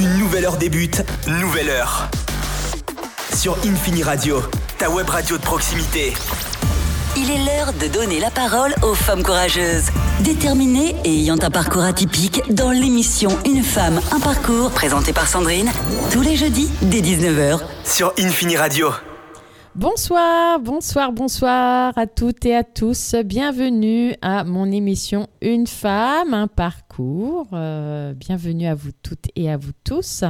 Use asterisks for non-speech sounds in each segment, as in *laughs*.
Une nouvelle heure débute, nouvelle heure. Sur Infini Radio, ta web radio de proximité. Il est l'heure de donner la parole aux femmes courageuses, déterminées et ayant un parcours atypique dans l'émission Une femme, un parcours, présentée par Sandrine, tous les jeudis dès 19h. Sur Infini Radio. Bonsoir, bonsoir, bonsoir à toutes et à tous. Bienvenue à mon émission Une femme, un parcours. Euh, bienvenue à vous toutes et à vous tous.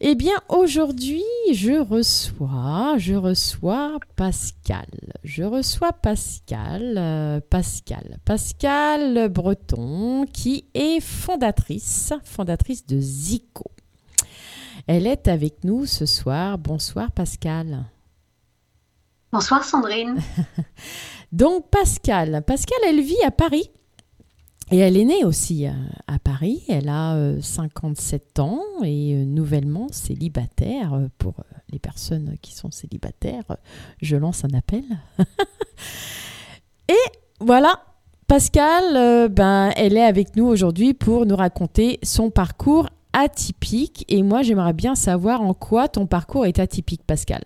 Eh bien, aujourd'hui, je reçois, je reçois Pascal. Je reçois Pascal, euh, Pascal, Pascal Breton, qui est fondatrice, fondatrice de Zico. Elle est avec nous ce soir. Bonsoir Pascal. Bonsoir Sandrine. *laughs* Donc Pascal, Pascal, elle vit à Paris. Et elle est née aussi à, Paris. Elle a 57 euh, ans et euh, nouvellement célibataire. Euh, pour les personnes qui sont célibataires, je lance un appel. *laughs* et voilà, Pascal, ben, elle est avec nous aujourd'hui pour nous raconter son parcours atypique. Et moi, j'aimerais bien savoir en quoi ton parcours est atypique, Pascal.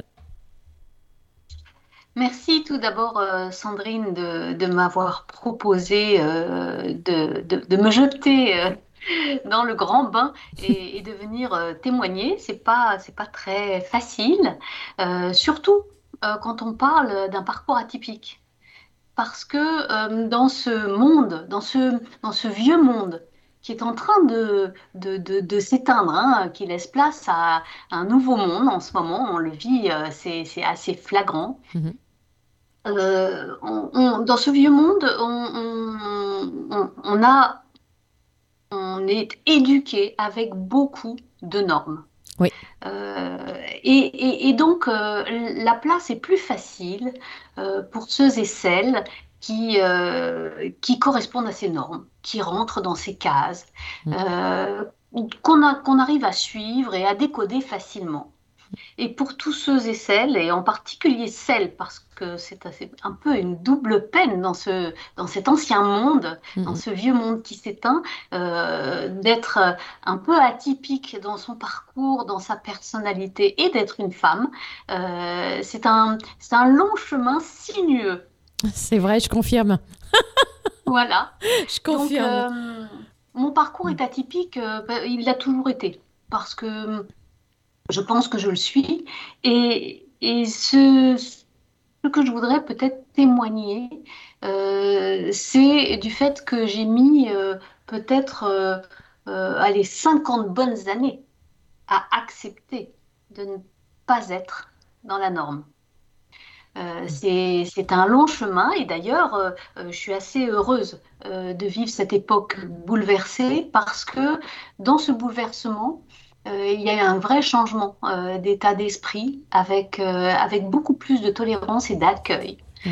Merci tout d'abord, euh, Sandrine, de, m'avoir proposé euh, de, me jeter euh, dans le grand bain et, de venir témoigner. C'est pas pas très facile, surtout quand on parle d'un parcours atypique, parce que dans ce monde, dans ce dans ce vieux monde qui est en train de, de, s'éteindre, hein, qui laisse place à un nouveau monde en ce moment. On le vit, c'est assez flagrant. Mm-hmm. Euh, dans ce vieux monde, on, a, on est éduqué avec beaucoup de normes. Oui. Euh, et, donc, euh, la place est plus facile pour ceux et celles qui, qui correspondent à ces normes, qui rentrent dans ces cases, mm. qu'on arrive à suivre et à décoder facilement. Et pour tous ceux et celles, et en particulier celles, parce que c'est un peu une double peine dans, ce, dans cet ancien monde, mm-hmm. dans ce vieux monde qui s'éteint, euh, d'être un peu atypique dans son parcours, dans sa personnalité et d'être une femme. Euh, c'est un, un long chemin sinueux. C'est vrai, je confirme. *laughs* voilà. Je confirme. Euh, mon parcours est atypique, il l'a toujours été. Parce que je pense que je le suis. Et, ce, ce, que je voudrais peut-être témoigner, euh, c'est du fait que j'ai mis euh, peut-être euh, allez, 50 bonnes années à accepter de ne pas être dans la norme. c'est un long chemin et d'ailleurs, je suis assez heureuse de vivre cette époque bouleversée parce que dans ce bouleversement, euh, il y a eu un vrai changement euh, d'état d'esprit avec, euh, avec beaucoup plus de tolérance et d'accueil. Mm.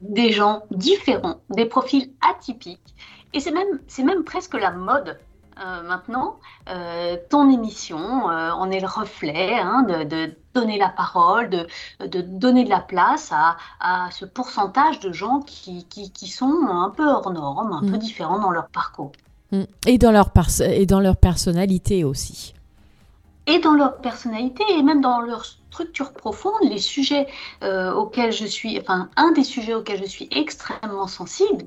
des gens différents, des profils atypiques. Et c'est même, c'est même presque la mode maintenant. ton émission en est le reflet hein, de, donner la parole, de, de, donner de la place à, à ce pourcentage de gens qui, qui, qui, sont un peu hors normes, un peu mm. différents dans leur parcours. Mm. Et dans leur, et dans leur personnalité aussi. Et dans leur personnalité et même dans leur structure profonde, les sujets euh, auxquels je suis, enfin un des sujets auxquels je suis extrêmement sensible,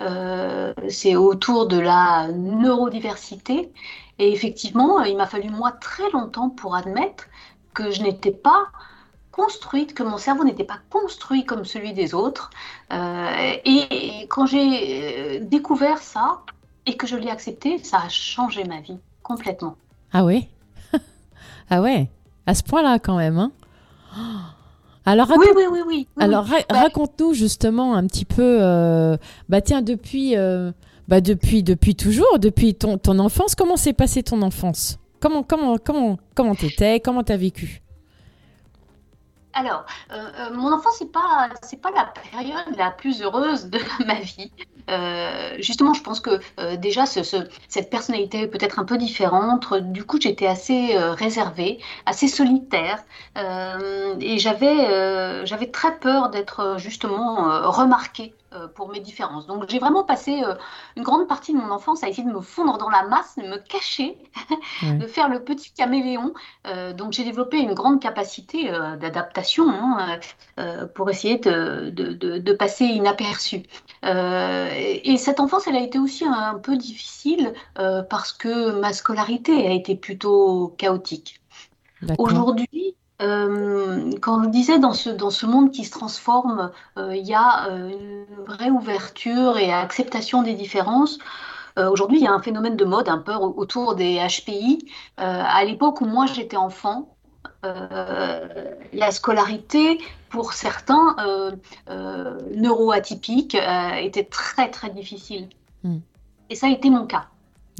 euh, c'est autour de la neurodiversité. Et effectivement, il m'a fallu moi très longtemps pour admettre que je n'étais pas construite, que mon cerveau n'était pas construit comme celui des autres. Euh, et, quand j'ai découvert ça, et que je l'ai accepté, ça a changé ma vie complètement. Ah oui *laughs* Ah ouais? À ce point-là quand même, hein? *gasps* Alors, oui, oui, oui, oui, Alors, bah, raconte-nous justement un petit peu, euh, bah tiens, depuis, euh, bah depuis, depuis toujours, depuis ton, ton enfance, comment s'est passée ton enfance? Comment, comment, comment, comment t'étais? Comment t'as vécu? Alors, euh, euh, mon enfance, c'est pas c'est pas la période la plus heureuse de *laughs* ma vie. Euh, justement, je pense que déjà ce, cette personnalité peut-être un peu différente. Du coup, j'étais assez réservée, assez solitaire, et j'avais j'avais très peur d'être justement remarquée pour mes différences. Donc j'ai vraiment passé euh, une grande partie de mon enfance à essayer de me fondre dans la masse, de me cacher, *laughs* de faire le petit caméléon. Euh, donc j'ai développé une grande capacité d'adaptation hein, pour essayer de, de, de, passer inaperçu. et cette enfance, elle a été aussi un peu difficile parce que ma scolarité a été plutôt chaotique. Aujourd'hui, euh, quand on disait dans ce, dans ce monde qui se transforme, euh, il y a euh, une vraie ouverture et acceptation des différences. Aujourd'hui, il y a un phénomène de mode un peu autour des HPI. à l'époque où moi j'étais enfant, la scolarité, pour certains neuroatypiques, était très très difficile. Hmm. Et ça a été mon cas.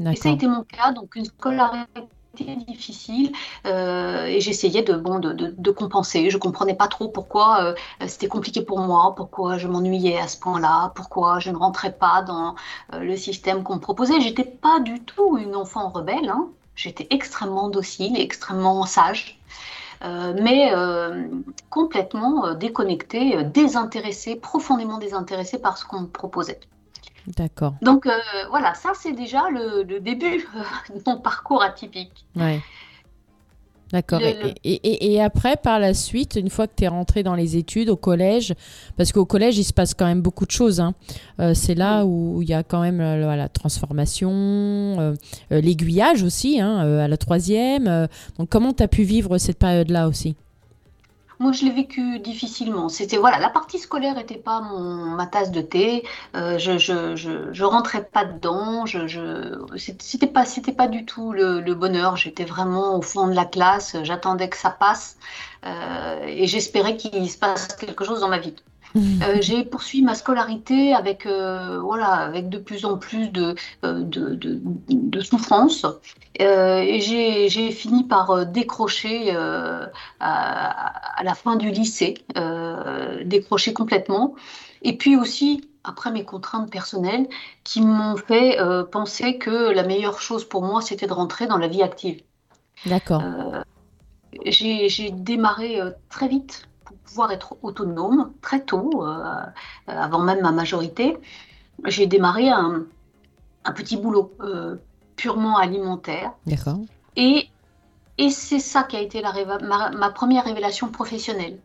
Et ça a été mon cas, donc une scolarité difficile euh, et j'essayais de, bon, de, de, compenser. Je comprenais pas trop pourquoi euh, c'était compliqué pour moi, pourquoi je m'ennuyais à ce point-là, pourquoi je ne rentrais pas dans euh, le système qu'on me proposait. J'étais pas du tout une enfant rebelle. Hein. J'étais extrêmement docile, extrêmement sage. mais complètement déconnectée, désintéressée, profondément désintéressée par ce qu'on me proposait. D'accord. Donc euh, voilà, ça c'est déjà le, début *laughs* de mon parcours atypique. Ouais. D'accord. Et, après, par la suite, une fois que tu es rentré dans les études au collège, parce qu'au collège, il se passe quand même beaucoup de choses. Hein. Euh, c'est là où il y a quand même euh, la transformation, l'aiguillage aussi, hein, à la troisième. donc, comment tu as pu vivre cette période-là aussi? Moi, je l'ai vécu difficilement. C'était voilà, la partie scolaire n'était pas mon, ma tasse de thé. Euh, je, rentrais pas dedans. Je, c'était pas c'était pas du tout le, le bonheur. J'étais vraiment au fond de la classe. J'attendais que ça passe euh, et j'espérais qu'il se passe quelque chose dans ma vie. Euh, j'ai poursuivi ma scolarité avec, euh, voilà, avec de plus en plus de, euh, de, de, de souffrance. et j'ai fini par décrocher à, à, la fin du lycée, décrocher complètement. Et puis aussi, après mes contraintes personnelles, qui m'ont fait penser que la meilleure chose pour moi, c'était de rentrer dans la vie active. D'accord. j'ai démarré très vite pouvoir être autonome très tôt, euh, avant même ma majorité. J'ai démarré un, petit boulot euh, purement alimentaire. D'accord. Et, et c'est ça qui a été la, ma, première révélation professionnelle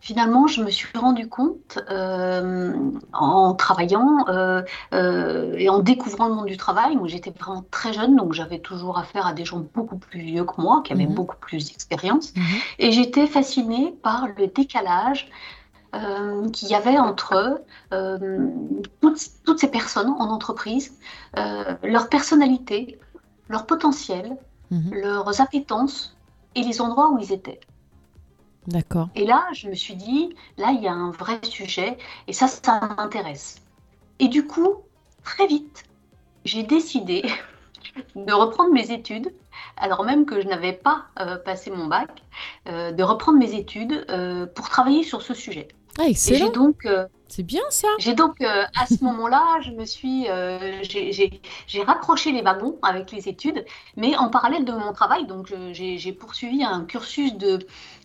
finalement, je me suis rendu compte euh, en travaillant euh, euh, et en découvrant le monde du travail, où j'étais vraiment très jeune, donc j'avais toujours affaire à des gens beaucoup plus vieux que moi, qui avaient mhm. beaucoup plus d'expérience, mhm. et j'étais fascinée par le décalage qu'il y avait entre toutes, toutes, ces personnes en entreprise, leur personnalité, leur potentiel, mhm. leurs appétences et les endroits où ils étaient. D'accord. Et là, je me suis dit, là, il y a un vrai sujet, et ça, ça m'intéresse. Et du coup, très vite, j'ai décidé *laughs* de reprendre mes études, alors même que je n'avais pas euh, passé mon bac, euh, de reprendre mes études euh, pour travailler sur ce sujet. Ah, excellent. donc, c'est bien ça. J'ai donc, à ce moment-là, je me suis, j'ai raccroché les wagons avec les études, mais en parallèle de mon travail, donc j'ai poursuivi un cursus de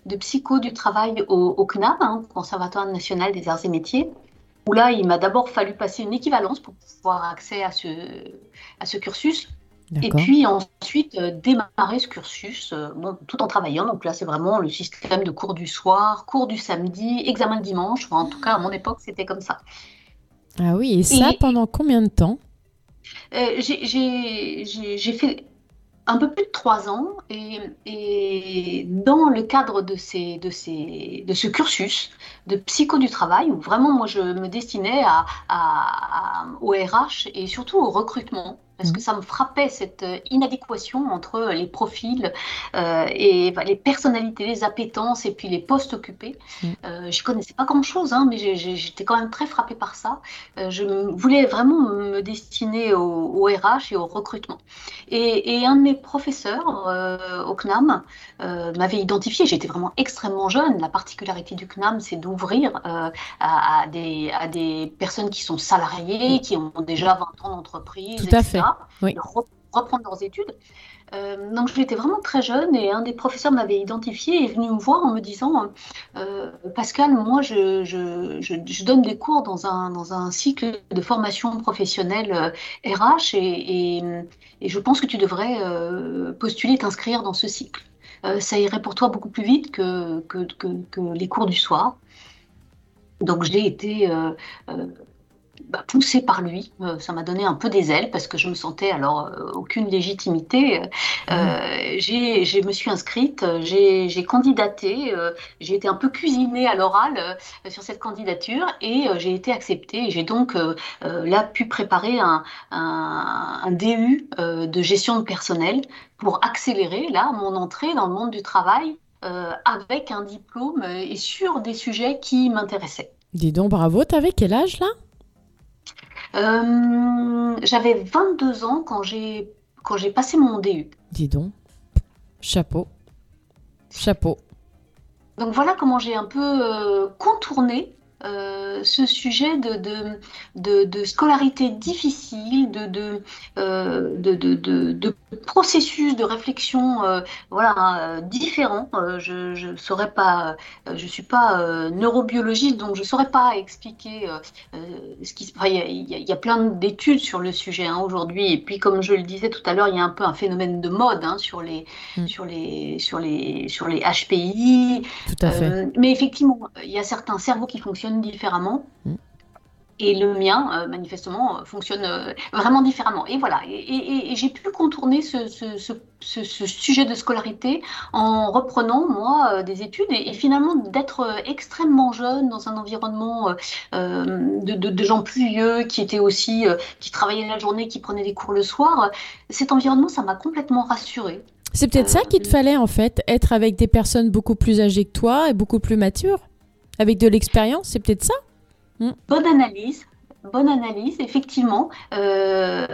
de psycho du travail au, CNAM, hein, Conservatoire national des arts et métiers, où là, il m'a d'abord fallu passer une équivalence pour pouvoir accès à ce, à ce cursus. Et puis ensuite euh, démarrer ce cursus euh, tout en travaillant. Donc là, c'est vraiment le système de cours du soir, cours du samedi, examen le dimanche. en tout cas, à mon époque, c'était comme ça. Ah oui, et ça pendant combien de temps? Euh, J'ai fait un peu plus de trois ans et, dans le cadre de, ces, de, ces, de ce cursus de psycho du travail où vraiment moi je me destinais à, au RH et surtout au recrutement parce que mhm. ça me frappait cette euh, inadéquation entre les profils euh, et les personnalités, les appétences et puis les postes occupés. Je mhm. Euh, je connaissais pas grand-chose, hein, mais j'étais quand même très frappée par ça. Euh, je voulais vraiment me destiner au, RH et au recrutement. Et, et un de mes professeurs au CNAM m'avait identifié. J'étais vraiment extrêmement jeune. La particularité du CNAM, c'est d'ouvrir à, à, des, à des personnes qui sont salariées, qui ont déjà 20 ans d'entreprise, Tout à fait. Oui. reprendre leurs études. Euh, donc j'étais vraiment très jeune et un des professeurs m'avait identifié et est venu me voir en me disant euh, Pascal, moi je, je, je, donne des cours dans un, dans un cycle de formation professionnelle RH et, et, et, je pense que tu devrais postuler, t'inscrire dans ce cycle. ça irait pour toi beaucoup plus vite que, que, que, que les cours du soir. Donc j'ai été bah, poussée par lui. Euh, ça m'a donné un peu des ailes parce que je me sentais alors euh, aucune légitimité. Euh, mmh. j'ai, je me suis inscrite, j'ai, candidaté, j'ai été un peu cuisinée à l'oral sur cette candidature et j'ai été acceptée. J'ai donc là pu préparer un, un, un DU de gestion de personnel pour accélérer là mon entrée dans le monde du travail avec un diplôme et sur des sujets qui m'intéressaient. Dis donc, bravo, t'avais quel âge là? Euh, j'avais 22 ans quand j'ai quand j'ai passé mon DU. Dis donc. Chapeau. Chapeau. Donc voilà comment j'ai un peu euh, contourné euh, ce sujet de, de, de, scolarité difficile, de, de, euh, de, processus de réflexion euh, voilà, différent. je ne saurais pas, je suis pas neurobiologiste, donc je ne saurais pas expliquer ce qui Il y, a plein d'études sur le sujet hein, aujourd'hui, et puis comme je le disais tout à l'heure, il y a un peu un phénomène de mode hein, sur, les, mm. sur, les, sur, les, sur les HPI. Tout à fait. mais effectivement, il y a certains cerveaux qui fonctionnent différemment. Mm. Et le mien, euh, manifestement, fonctionne euh, vraiment différemment. Et voilà, et, j'ai pu contourner ce, sujet de scolarité en reprenant, moi, euh, des études et, finalement d'être extrêmement jeune dans un environnement de, gens plus vieux qui étaient aussi, qui travaillaient la journée, qui prenaient des cours le soir. Cet environnement, ça m'a complètement rassurée. C'est peut-être ça qu'il te fallait, en fait, être avec des personnes beaucoup plus âgées que toi et beaucoup plus matures avec de l'expérience, c'est peut-être ça hmm. Bonne analyse. Bonne analyse, effectivement. Euh,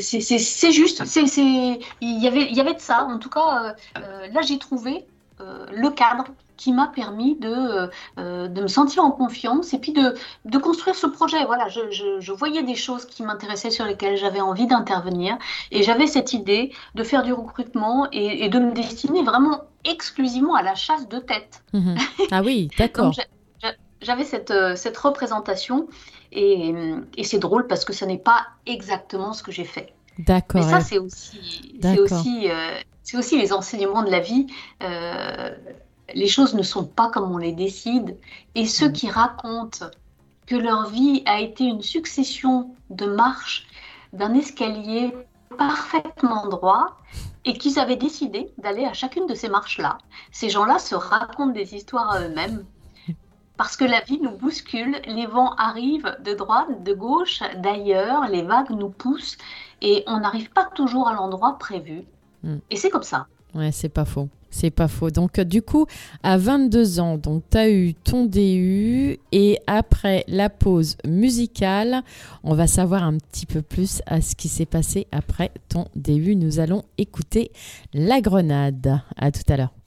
c'est juste. Il y avait, y avait de ça. En tout cas, euh, euh, là, j'ai trouvé le cadre qui m'a permis de, de me sentir en confiance et puis de, de construire ce projet. Voilà, je, je, voyais des choses qui m'intéressaient, sur lesquelles j'avais envie d'intervenir et j'avais cette idée de faire du recrutement et, et, de me destiner vraiment exclusivement à la chasse de tête. Mhm. Ah oui, *laughs* d'accord. J'avais cette, euh, cette, représentation et, et c'est drôle parce que ce n'est pas exactement ce que j'ai fait. D'accord. Mais ça, c'est aussi, c'est aussi, euh, c'est aussi les enseignements de la vie. Euh, les choses ne sont pas comme on les décide. Et ceux mhm. qui racontent que leur vie a été une succession de marches d'un escalier parfaitement droit, et qu'ils avaient décidé d'aller à chacune de ces marches-là. Ces gens-là se racontent des histoires à eux-mêmes parce que la vie nous bouscule, les vents arrivent de droite, de gauche, d'ailleurs, les vagues nous poussent et on n'arrive pas toujours à l'endroit prévu. Hmm. Et c'est comme ça. Ouais, c'est pas faux. C'est pas faux. Donc, du coup, à 22 ans, donc tu as eu ton DU et après la pause musicale, on va savoir un petit peu plus à ce qui s'est passé après ton DU. Nous allons écouter La Grenade. À tout à l'heure.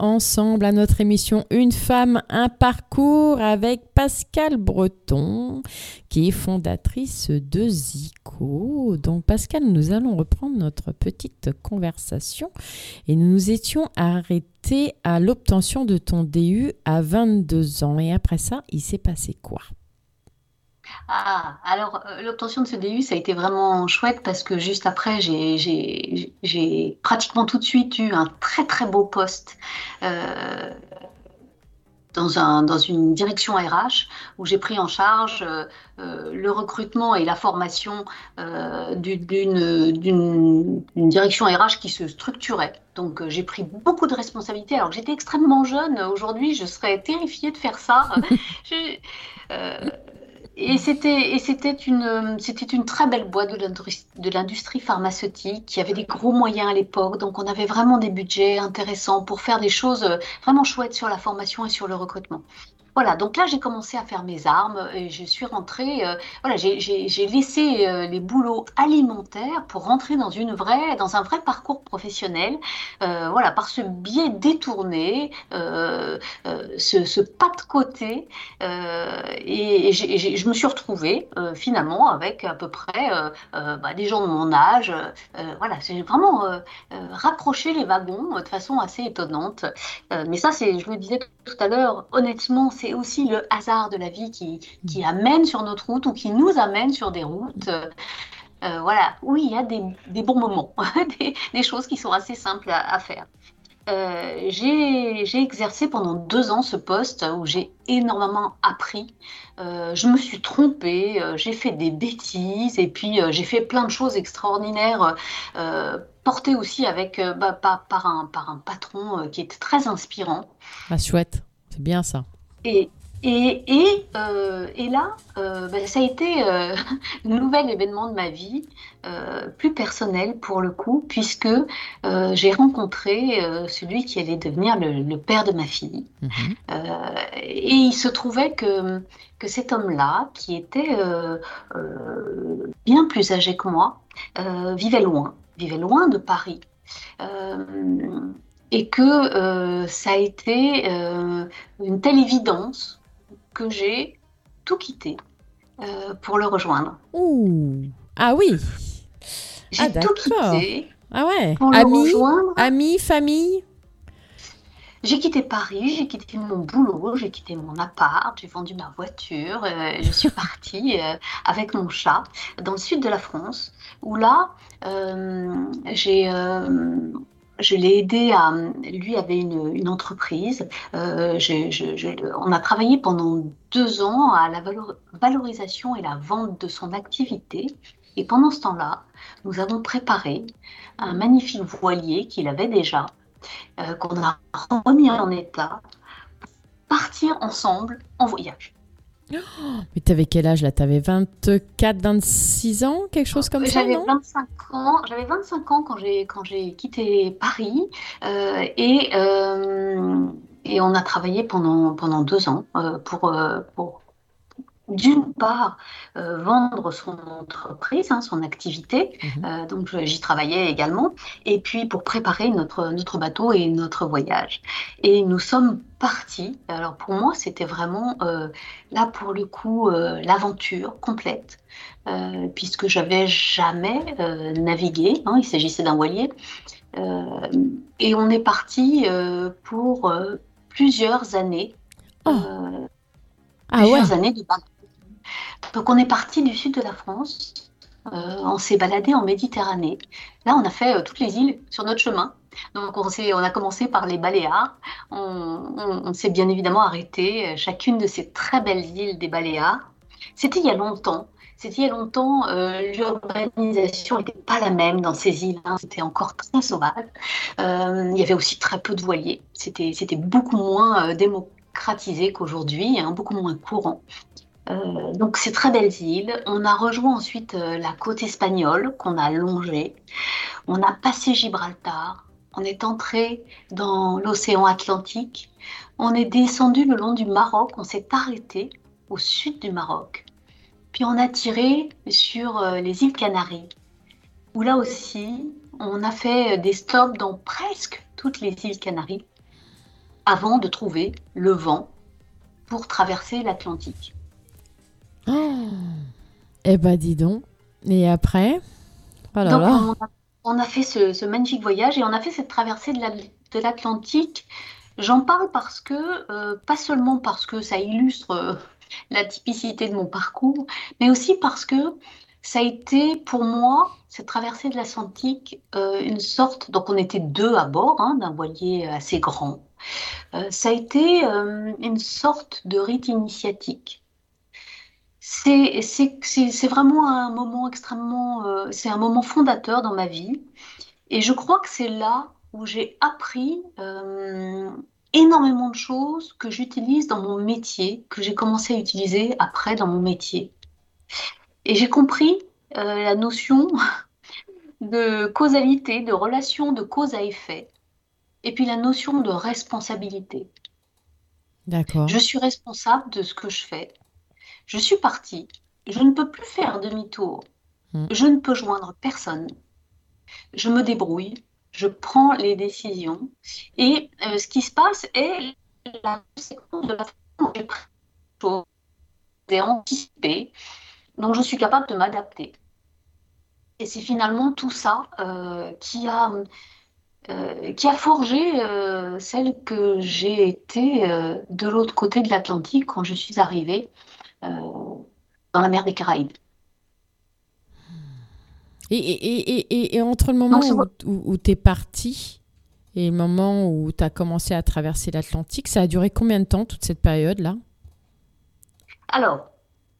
Ensemble à notre émission Une femme, un parcours avec Pascal Breton, qui est fondatrice de Zico. Donc Pascal, nous allons reprendre notre petite conversation et nous nous étions arrêtés à l'obtention de ton DU à 22 ans. Et après ça, il s'est passé quoi? Ah, alors euh, l'obtention de ce DU, ça a été vraiment chouette parce que juste après, j'ai, pratiquement tout de suite eu un très très beau poste euh, dans un, dans une direction RH où j'ai pris en charge euh, le recrutement et la formation du- d'une, direction RH qui se structurait. Donc j'ai pris beaucoup de responsabilités alors que j'étais extrêmement jeune. Aujourd'hui, je serais terrifiée de faire ça. *laughs* et c'était une une très belle boîte de l'industrie de l'industrie pharmaceutique qui avait des gros moyens à l'époque donc on avait vraiment des budgets intéressants pour faire des choses euh, vraiment chouettes sur la formation et sur le recrutement. Voilà, donc là j'ai commencé à faire mes armes et je suis rentrée, euh, voilà, j'ai- laissé euh, les boulots alimentaires pour rentrer dans une vraie, dans un vrai parcours professionnel, euh, voilà, par ce biais détourné, ce, pas de côté, et, je me suis retrouvée finalement avec à peu près bah, des gens de mon âge, voilà, j'ai vraiment raccroché les wagons de façon assez étonnante. Mais ça, c'est, je le disais tout à l'heure, honnêtement, c'est aussi le hasard de la vie qui, amène sur notre route ou qui nous amène sur des routes. euh, voilà, où il y a des, bons moments, *laughs* des, choses qui sont assez simples à, faire. Euh, j'ai exercé pendant deux ans ce poste où j'ai énormément appris. Euh, je me suis trompée, j'ai fait des bêtises et puis j'ai fait plein de choses extraordinaires, portées aussi avec, bah, par, un, par un patron qui était très inspirant. Ah, chouette, c'est bien ça. Et, et, et, euh, et là, euh, bah, ça a été euh, *laughs* un nouvel événement de ma vie, euh, plus personnel pour le coup, puisque j'ai rencontré celui qui allait devenir le, le père de ma fille. Mhm. Et il se trouvait que, que cet homme-là, qui était bien plus âgé que moi, vivait loin, vivait loin de Paris. Euh, et que euh, ça a été euh, une telle évidence que j'ai tout quitté euh, pour le rejoindre. Ouh. Ah oui. J'ai Ah, tout quitté Ah ouais. pour le Amis, rejoindre. amis, famille? J'ai quitté Paris, j'ai quitté mon boulot, j'ai quitté mon appart, j'ai vendu ma voiture, euh, je suis *laughs* partie euh, avec mon chat dans le sud de la France, où là, euh, j'ai, je l'ai aidé à, lui avait une, entreprise, euh, on a travaillé pendant deux ans à la valor- valorisation et la vente de son activité, et pendant ce temps-là, nous avons préparé un magnifique voilier qu'il avait déjà euh, qu'on a remis en état, pour partir ensemble en voyage. *gasps* Mais t'avais quel âge là? T'avais 24, 26 ans Quelque chose comme ça, J'avais non? 25 ans, j'avais 25 ans quand j'ai quand j'ai quitté Paris euh, et euh, et on a travaillé pendant pendant deux ans euh, pour pour d'une part euh, vendre son entreprise, hein, son activité, Mhm. euh, donc j'y travaillais également, et puis pour préparer notre notre bateau et notre voyage. Et nous sommes partis. Alors pour moi c'était vraiment euh, là pour le coup l'aventure complète puisque j'avais jamais navigué. hein, il s'agissait d'un voilier. Et on est parti pour plusieurs années. Oh. Ah ouais. plusieurs années de bateau. Donc on est parti du sud de la France on s'est baladé en Méditerranée. Là, on a fait toutes les îles sur notre chemin. Donc, on, on a commencé par les Baléares. On, s'est bien évidemment arrêté chacune de ces très belles îles des Baléares. C'était il y a longtemps. C'était il y a longtemps, l'urbanisation n'était pas la même dans ces îles. Hein. C'était encore très sauvage. il y avait aussi très peu de voiliers. C'était beaucoup moins démocratisé qu'aujourd'hui, hein, beaucoup moins courant. Euh, donc ces très belles îles. On a rejoint ensuite euh, la côte espagnole qu'on a longée. On a passé Gibraltar. On est entré dans l'océan Atlantique. On est descendu le long du Maroc. On s'est arrêté au sud du Maroc. Puis on a tiré sur euh, les îles Canaries, où là aussi, on a fait des stops dans presque toutes les îles Canaries avant de trouver le vent pour traverser l'Atlantique. Oh. Eh ben dis donc. Et après? Oh donc, On, a, fait ce, magnifique voyage et on a fait cette traversée de l'Atlantique. J'en parle parce que, euh, pas seulement parce que ça illustre euh, la typicité de mon parcours, mais aussi parce que ça a été pour moi, cette traversée de l'Atlantique, euh, une sorte, donc on était deux à bord hein, d'un voilier assez grand, ça a été une sorte de rite initiatique c'est vraiment un moment extrêmement, euh, c'est un moment fondateur dans ma vie. Et je crois que c'est là où j'ai appris euh, énormément de choses que j'utilise dans mon métier, que j'ai commencé à utiliser après dans mon métier. Et j'ai compris euh, la notion *laughs* de causalité, de relation de cause à effet, et puis la notion de responsabilité. D'accord. Je suis responsable de ce que je fais. Je suis partie, je ne peux plus faire demi-tour, hmm. je ne peux joindre personne. Je me débrouille, je prends les décisions et euh, ce qui se passe est la conséquence de la façon dont j'ai pris les choses, anticipé, donc je suis capable de m'adapter. Et c'est finalement tout ça euh, qui a euh, qui a forgé celle que j'ai été de l'autre côté de l'Atlantique quand je suis arrivée dans la mer des Caraïbes. Et, et, et, et entre le moment où, tu es parti et le moment où tu as commencé à traverser l'Atlantique, ça a duré combien de temps, toute cette période-là? Alors,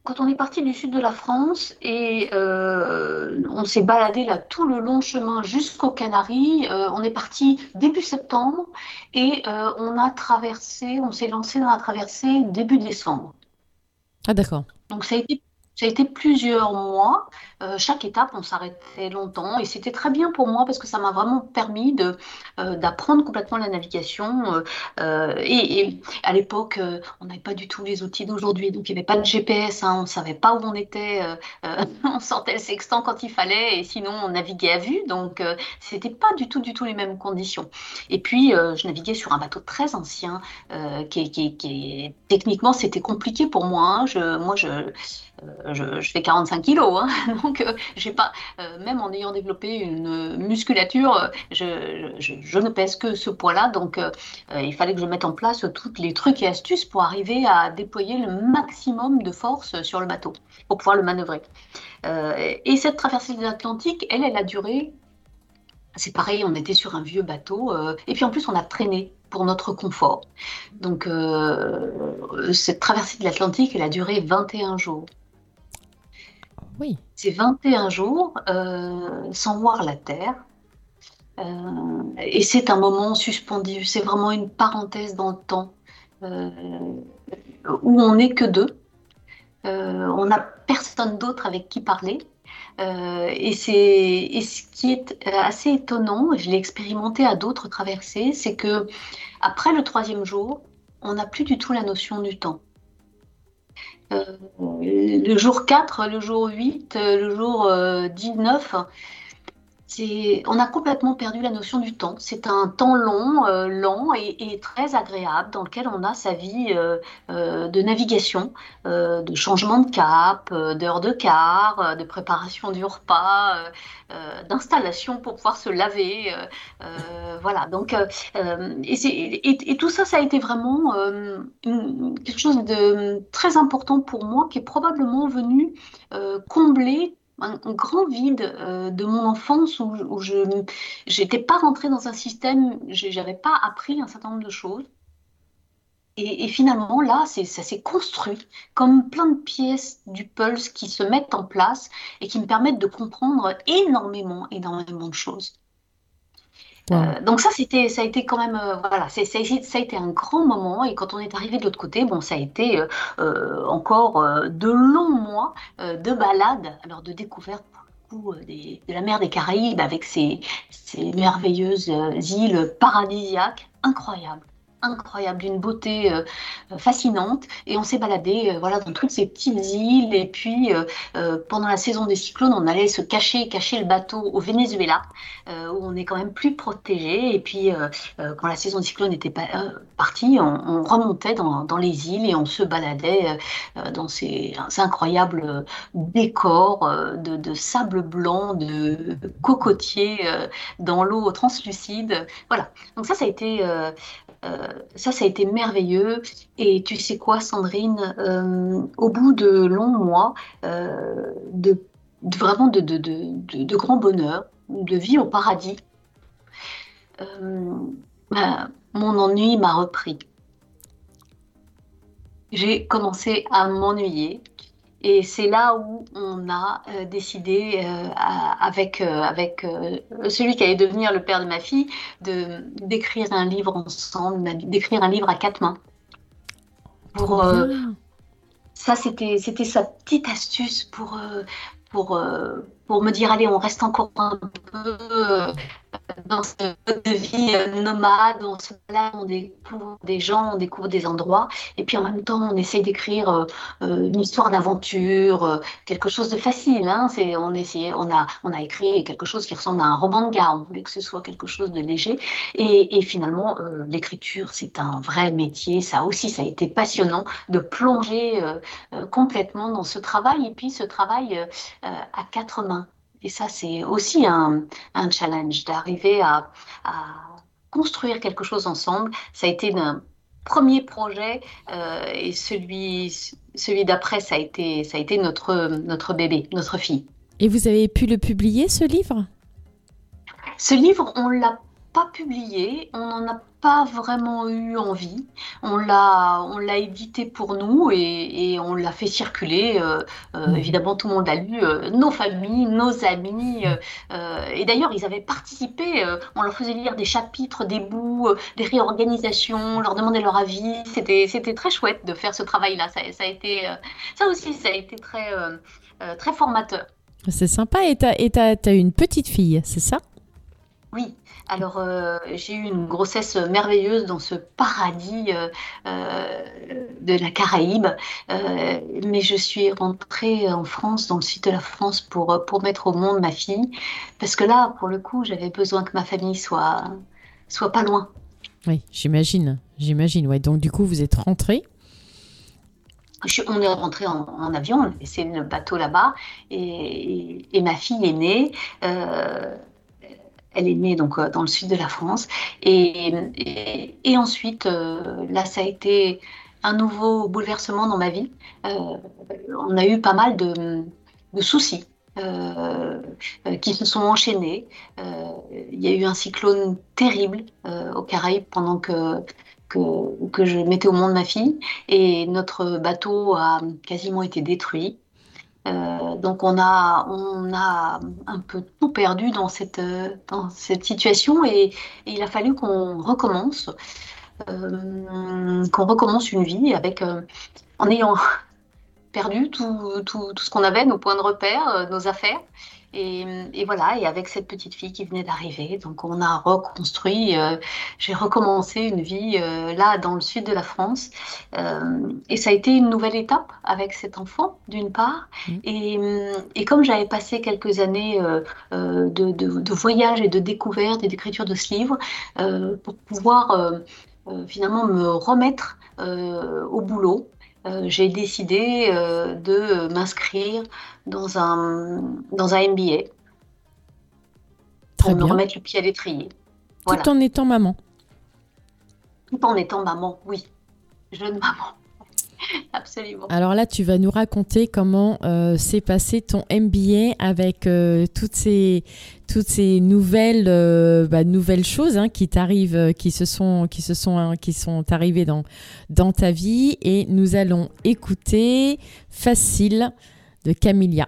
quand on est parti du sud de la France et euh, on s'est baladé là tout le long chemin jusqu'aux Canaries, euh, on est parti début septembre et euh, on a traversé, on s'est lancé dans la traversée début décembre. Ah d'accord. Donc ça a été ça a été plusieurs mois. Euh, chaque étape, on s'arrêtait longtemps et c'était très bien pour moi parce que ça m'a vraiment permis de euh, d'apprendre complètement la navigation. Euh, et, à l'époque, on n'avait pas du tout les outils d'aujourd'hui, donc il n'y avait pas de GPS, hein, on ne savait pas où on était. *laughs* on sortait le sextant quand il fallait et sinon on naviguait à vue, donc c'était pas du tout du tout les mêmes conditions. Et puis je naviguais sur un bateau très ancien qui, techniquement c'était compliqué pour moi. Hein. Moi je je, fais 45 kilos, hein. *laughs* donc euh, j'ai pas, euh, même en ayant développé une musculature, je, ne pèse que ce poids-là, donc euh, il fallait que je mette en place tous les trucs et astuces pour arriver à déployer le maximum de force sur le bateau, pour pouvoir le manœuvrer. et cette traversée de l'Atlantique, elle, elle a duré, c'est pareil, on était sur un vieux bateau, et puis en plus on a traîné pour notre confort. Donc cette traversée de l'Atlantique, elle a duré 21 jours. Oui. C'est 21 jours euh, sans voir la Terre. Euh, et c'est un moment suspendu, c'est vraiment une parenthèse dans le temps euh, où on n'est que deux. on n'a personne d'autre avec qui parler. et, et ce qui est assez étonnant, je l'ai expérimenté à d'autres traversées, c'est que après le troisième jour, on n'a plus du tout la notion du temps. Euh, le jour 4, le jour 8, euh, le jour 19, euh, on a complètement perdu la notion du temps. C'est un temps long, euh, lent et, très agréable dans lequel on a sa vie euh, euh, de navigation, de changement de cap, d'heure de quart, de préparation du repas, d'installation pour pouvoir se laver. voilà. Donc, et, et, tout ça, ça a été vraiment quelque chose de très important pour moi qui est probablement venu combler un, grand vide euh, de mon enfance où, je n'étais pas rentrée dans un système, je n'avais pas appris un certain nombre de choses. Et, et finalement, là, ça s'est construit comme plein de pièces du pulse qui se mettent en place et qui me permettent de comprendre énormément, énormément de choses. Euh, donc ça, c'était, ça a été quand même, euh, voilà, ça, a été un grand moment. Et quand on est arrivé de l'autre côté, bon, ça a été euh, euh, encore de longs mois de balade, alors de découverte pour le coup euh, des- de la mer des Caraïbes avec ces, ces merveilleuses îles paradisiaques, incroyables. Incroyable, d'une beauté euh, fascinante. Et on s'est baladé euh, voilà, dans toutes ces petites îles. Et puis, euh, pendant la saison des cyclones, on allait se cacher, cacher le bateau au Venezuela, où on est quand même plus protégé. Et puis, quand la saison des cyclones était partie, on, on remontait dans, dans, les îles et on se baladait dans ces, incroyables décors de, sable blanc, de cocotiers dans l'eau translucide. Voilà. Donc ça, ça a été... ça, ça a été merveilleux. Et tu sais quoi, Sandrine, euh, au bout de longs mois, euh, de, vraiment de, de, de, grands bonheurs, de vie au paradis, euh, bah, mon ennui m'a repris. J'ai commencé à m'ennuyer. Et c'est là où on a euh, décidé, euh, à, avec, euh, avec celui qui allait devenir le père de ma fille, de, d'écrire un livre ensemble, d'écrire un livre à quatre mains. Pour, ça, c'était, c'était sa petite astuce pour, pour, pour me dire, allez, on reste encore un peu dans ce mode de vie nomade, on découvre des gens, on découvre des endroits, et puis en même temps, on essaye d'écrire euh, une histoire d'aventure, euh, quelque chose de facile. Hein, on, a, écrit quelque chose qui ressemble à un roman de gare, on voulait que ce soit quelque chose de léger, et, finalement, euh, l'écriture, c'est un vrai métier, ça aussi, ça a été passionnant de plonger complètement dans ce travail, et puis ce travail à quatre mains. Et ça, c'est aussi un, un challenge d'arriver à, à, construire quelque chose ensemble. Ça a été un premier projet euh, et celui, celui d'après, ça a été, ça a été notre, notre bébé, notre fille. Et vous avez pu le publier, ce livre? Ce livre, on l'a pas publié, on n'en a pas vraiment eu envie. On l'a, on l'a édité pour nous et, et on l'a fait circuler. Euh, euh. Évidemment, tout le monde a lu, euh, nos familles, nos amis. et d'ailleurs, ils avaient participé. on leur faisait lire des chapitres, des bouts, des réorganisations, leur demandait leur avis. C'était, c'était très chouette de faire ce travail-là. Ça, ça, a été, ça aussi, ça a été très, très formateur. C'est sympa. Et tu as une petite fille, c'est ça? Oui. Alors, euh, j'ai eu une grossesse merveilleuse dans ce paradis euh, euh, de la Caraïbe, mais je suis rentrée en France, dans le sud de la France, pour, pour mettre au monde ma fille, parce que là, pour le coup, j'avais besoin que ma famille soit, soit pas loin. Oui, j'imagine, j'imagine. Ouais. Donc, du coup, vous êtes rentrée? Je, on est rentré en, en, avion, on a laissé le bateau là-bas, et, et, et, ma fille est née. Euh, elle est née donc dans le sud de la France. Et, ensuite, euh, là, ça a été un nouveau bouleversement dans ma vie. Euh, on a eu pas mal de, soucis. Euh, qui se sont enchaînés. il y a eu un cyclone terrible aux Caraïbes pendant que, que je mettais au monde ma fille et notre bateau a quasiment été détruit. Euh, donc on a, on a un peu tout perdu dans cette, dans cette situation et, il a fallu qu'on recommence, euh, qu'on recommence une vie avec, euh, en ayant *laughs* perdu tout, tout, tout ce qu'on avait, nos points de repère, nos affaires. Et, et, voilà, et avec cette petite fille qui venait d'arriver, donc on a reconstruit, euh, j'ai recommencé une vie euh, là dans le sud de la France. Euh, et ça a été une nouvelle étape avec cet enfant, d'une part. Mmh. Et, et, comme j'avais passé quelques années de, de, de, voyage et de découverte et d'écriture de ce livre, pour pouvoir finalement me remettre au boulot, euh, j'ai décidé euh, de m'inscrire dans un, dans un MBA Très pour bien. me remettre le pied à l'étrier. Voilà. Tout en étant maman. Tout en étant maman, oui. Jeune maman. *laughs* Absolument. Alors là, tu vas nous raconter comment euh, s'est passé ton MBA avec euh, toutes ces toutes ces nouvelles euh, bah, nouvelles choses hein, qui t'arrivent, euh, qui se sont qui se sont hein, qui sont arrivées dans dans ta vie et nous allons écouter Facile de Camilla.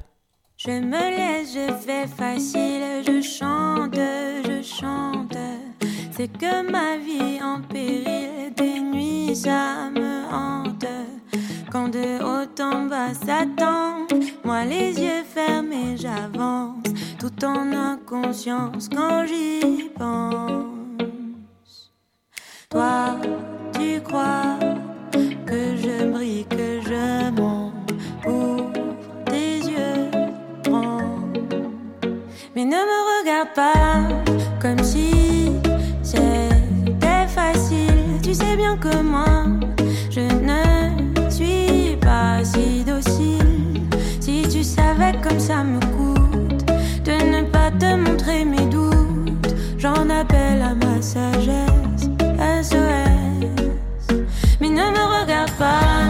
Je me laisse, je fais facile, je chante, je chante. C'est que ma vie en péril, des nuits ça me hante. Quand de haut en bas s'attend, moi les yeux fermés j'avance, tout en inconscience quand j'y pense. Toi, tu crois que je brille, que je monte pour tes yeux grands. Mais ne me regarde pas comme si c'était facile. Tu sais bien que moi, si. Si tu savais comme ça me coûte de ne pas te montrer mes doutes, j'en appelle à ma sagesse. SOS. Mais ne me regarde pas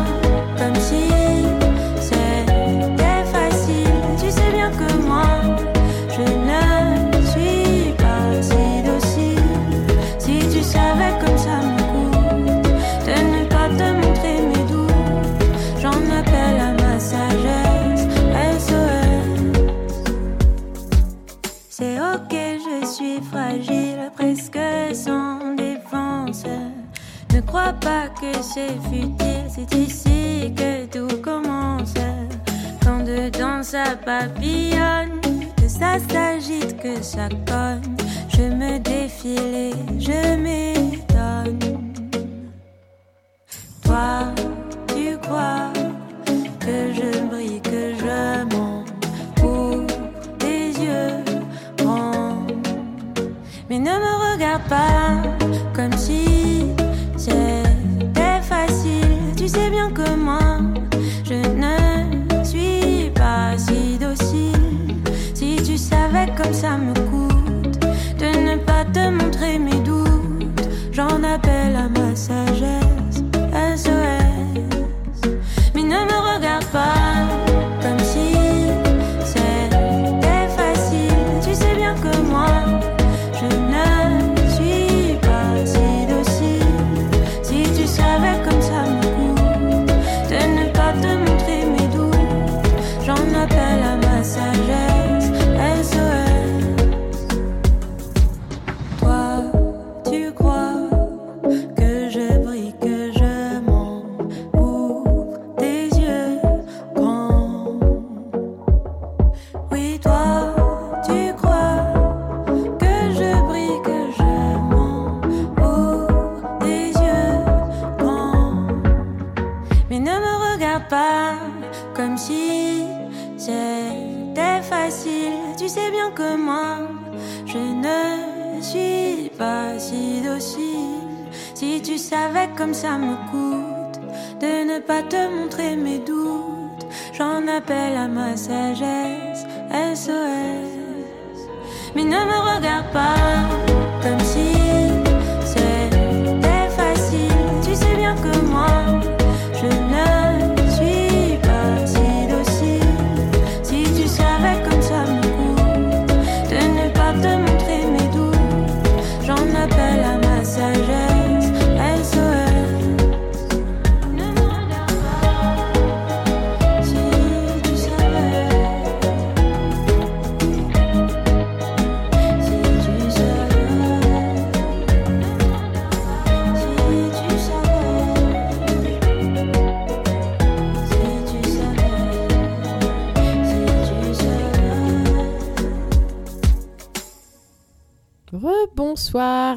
fragile, presque sans défense. Ne crois pas que c'est futile, c'est ici que tout commence. Quand dedans ça papillonne, que ça s'agite, que ça cogne,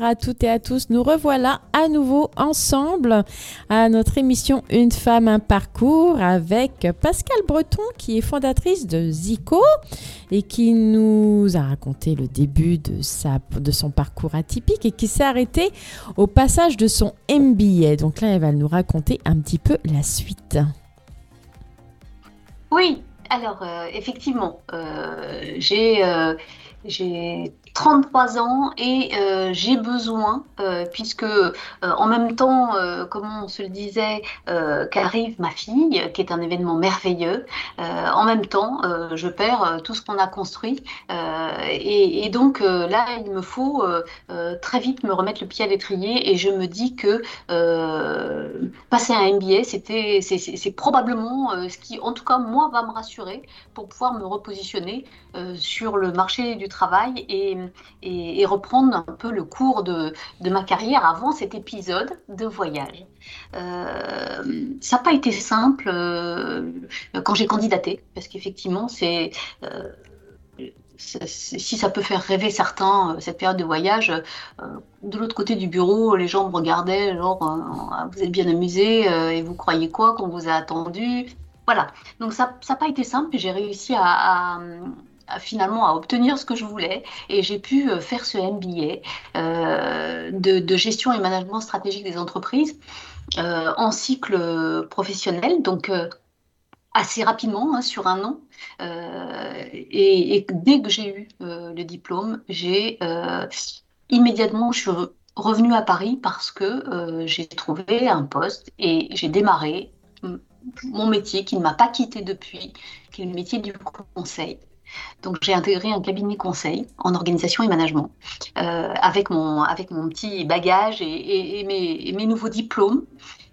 À toutes et à tous. Nous revoilà à nouveau ensemble à notre émission Une femme, un parcours avec Pascal Breton qui est fondatrice de Zico et qui nous a raconté le début de, sa, de son parcours atypique et qui s'est arrêté au passage de son MBA. Donc là, elle va nous raconter un petit peu la suite. Oui, alors euh, effectivement, euh, j'ai euh, j'ai 33 ans et euh, j'ai besoin, euh, puisque euh, en même temps, comme on se le disait, qu'arrive ma fille, qui est un événement merveilleux, en même temps, je perds tout ce qu'on a construit. Et, donc là, il me faut très vite me remettre le pied à l'étrier et je me dis que passer un MBA, c'était, c'est, probablement ce qui, en tout cas, moi, va me rassurer pour pouvoir me repositionner sur le marché du travail et, et- reprendre un peu le cours de, de ma carrière avant cet épisode de voyage. Euh, ça n'a pas été simple euh, quand j'ai candidaté, parce qu'effectivement, euh, c'est- si ça peut faire rêver certains, cette période de voyage, de l'autre côté du bureau, les gens me regardaient, genre, Ah, vous êtes bien amusé et vous croyez quoi qu'on vous a attendu? Voilà. Donc ça n'a pas été simple, et j'ai réussi à finalement à obtenir ce que je voulais et j'ai pu euh, faire ce MBA euh, de, gestion et management stratégique des entreprises euh, en cycle professionnel, donc assez rapidement, hein, sur un an. Et, dès que j'ai eu le diplôme, j'ai immédiatement, je suis re- revenue à Paris parce que j'ai trouvé un poste et j'ai démarré m- mon métier qui ne m'a pas quitté depuis, qui est le métier du conseil. Donc j'ai intégré un cabinet conseil en organisation et management euh, avec mon, avec mon petit bagage et, mes, mes nouveaux diplômes.